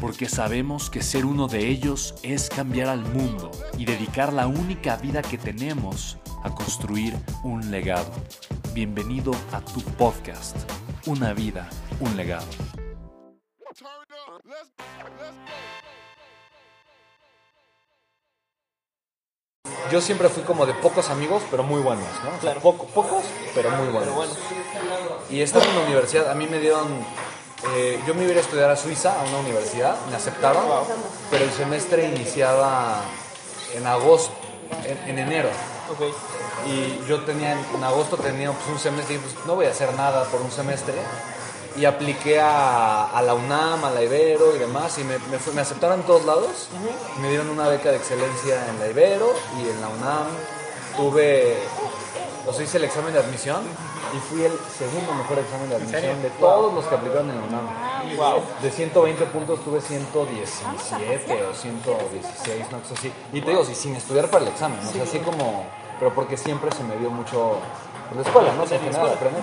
porque sabemos que ser uno de ellos es cambiar al mundo y dedicar la única vida que tenemos a construir un legado. Bienvenido a tu podcast, Una vida, un legado. Yo siempre fui como de pocos amigos, pero muy buenos, ¿no? Claro. Poco- pocos, pero muy buenos. Pero bueno. Y estando en la universidad, a mí me dieron. Eh, yo me iba a estudiar a Suiza, a una universidad, me aceptaron, pero el semestre iniciaba en agosto, en, en enero. Y yo tenía, en agosto tenía pues, un semestre y dije, pues no voy a hacer nada por un semestre. Y apliqué a, a la UNAM, a la Ibero y demás, y me, me, fue- me aceptaron en todos lados. Me dieron una beca de excelencia en la Ibero y en la UNAM. Tuve, o sea, hice el examen de admisión y fui el segundo mejor examen de admisión de todos los que aplicaron en la UNAM. Wow. De 120 puntos tuve 117 o 116, una cosa así. Y te digo, sí, sin estudiar para el examen, o sea, así como, pero porque siempre se me dio mucho por la escuela, ¿no? O sea, en general aprender.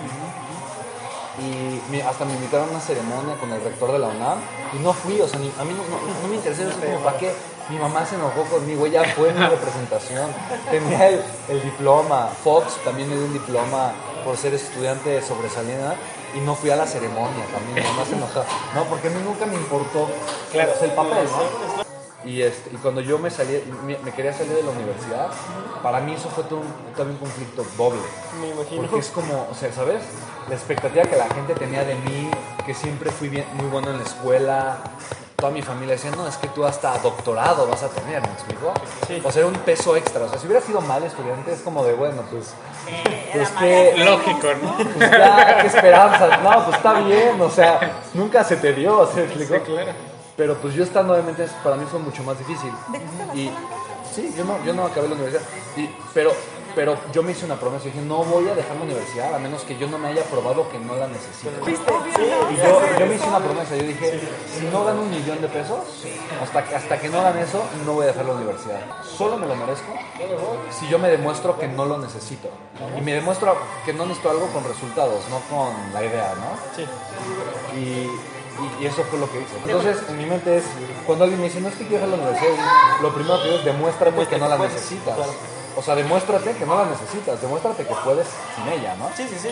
Y hasta me invitaron a una ceremonia con el rector de la UNAM y no fui, o sea, ni- a mí no, no- no me interesó, como, ¿para qué? Mi mamá se enojó conmigo, ella fue mi representación, tenía el, el diploma, Fox también me dio un diploma por ser estudiante sobresaliente y no fui a la ceremonia también, mi mamá se enojó. No, porque a mí nunca me importó Claro. o sea, el papel, ¿no? Y, este, y cuando yo me salí, me, me quería salir de la universidad, para mí eso fue todo un, también un conflicto doble. Me imagino. Porque es como, o sea, ¿sabes? La expectativa que la gente tenía de mí, que siempre fui bien, muy bueno en la escuela, toda mi familia decía, no, es que tú hasta doctorado vas a tener, ¿me explico? Sí. O sea, era un peso extra. O sea, si hubiera sido mal estudiante, es como de, bueno, pues, pues que, Lógico, ¿no? pues ya, qué esperanza. No, pues está bien, o sea, nunca se te dio, o sea, ¿me explico? claro. Pero pues yo estando obviamente para mí fue mucho más difícil. Y sí, yo no, yo no acabé la universidad. Y, pero, pero yo me hice una promesa. Dije, no voy a dejar la universidad a menos que yo no me haya probado que no la necesito. Y yo, yo me hice una promesa. Yo dije, si no gano un millón de pesos, hasta que, hasta que no gane eso, no voy a dejar la universidad. Solo me lo merezco si yo me demuestro que no lo necesito. Y me demuestro que no necesito algo con resultados, no con la idea, ¿no? Sí. Y, y- y eso fue lo que hice. Entonces, en mi mente es, cuando alguien me dice, no es que quiero la universidad, lo primero que digo es, demuéstrame que no la puedes, necesitas. claro. O sea, demuéstrate que no la necesitas, demuéstrate que puedes sin ella, ¿no? Sí, sí, sí.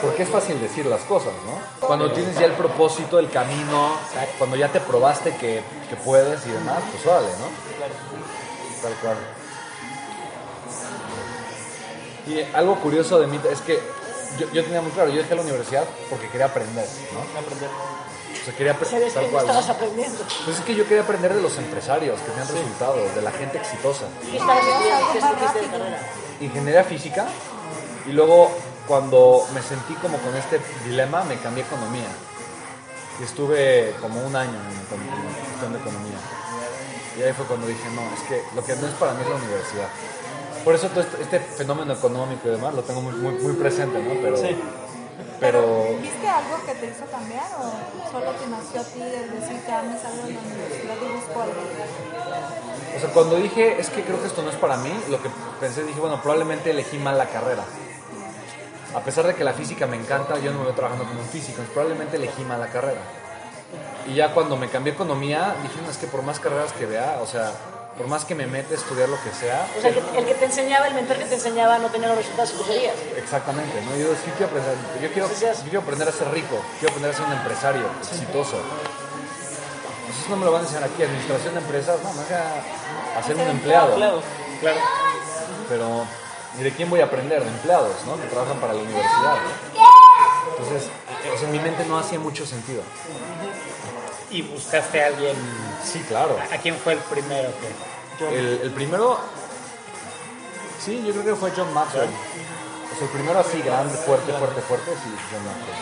Porque es fácil decir las cosas, ¿no? Cuando tienes ya el propósito, el camino, cuando ya te probaste que, que puedes y demás, pues órale, ¿no? Tal cual. Y algo curioso de mí es que yo, yo tenía muy claro, yo dejé la universidad porque quería aprender, ¿no? Aprender. O sea, quería aprender Sabes que tal no cual. estabas ¿no? aprendiendo. Pues es que yo quería aprender de los empresarios que tenían resultados, de la gente exitosa. ¿Qué estabas estudiando? Ingeniería física y luego cuando me sentí como con este dilema me cambié a economía. Y estuve como un año en, cuestión de economía. Y ahí fue cuando dije, no, es que lo que no es para mí es la universidad. Por eso todo este, este fenómeno económico y demás lo tengo muy, muy, muy presente, ¿no? Pero, Sí. Pero ¿Viste algo que te hizo cambiar o solo te nació a ti el decir que ames algo en la universidad y busco algo? O sea, cuando dije, es que creo que esto no es para mí, lo que pensé, dije, bueno, probablemente elegí mal la carrera. A pesar de que la física me encanta, yo no me veo trabajando como un físico, probablemente elegí mal la carrera. Y ya cuando me cambié a economía, dije, no, es que por más carreras que vea, o sea, por más que me mete a estudiar lo que sea, O sea, el que, el que te enseñaba, el mentor que te enseñaba no tenía los resultados que tú querías. exactamente, ¿no? Yo, sí quiero aprender, yo quiero, yo quiero aprender a ser rico, quiero aprender a ser un empresario exitoso. Eso no me lo van a enseñar aquí, administración de empresas, no, me voy a hacer un empleado. Claro. Pero, ¿y de quién voy a aprender? De empleados, ¿no? Que trabajan para la universidad. ¿no? Entonces, o sea, en mi mente no hacía mucho sentido. Y buscaste a alguien. Sí, claro. ¿A quién fue el primero que.? El, el primero, sí, yo creo que fue John Maxwell. O sea, el primero así grande, fuerte, fuerte, fuerte, sí, John Maxwell.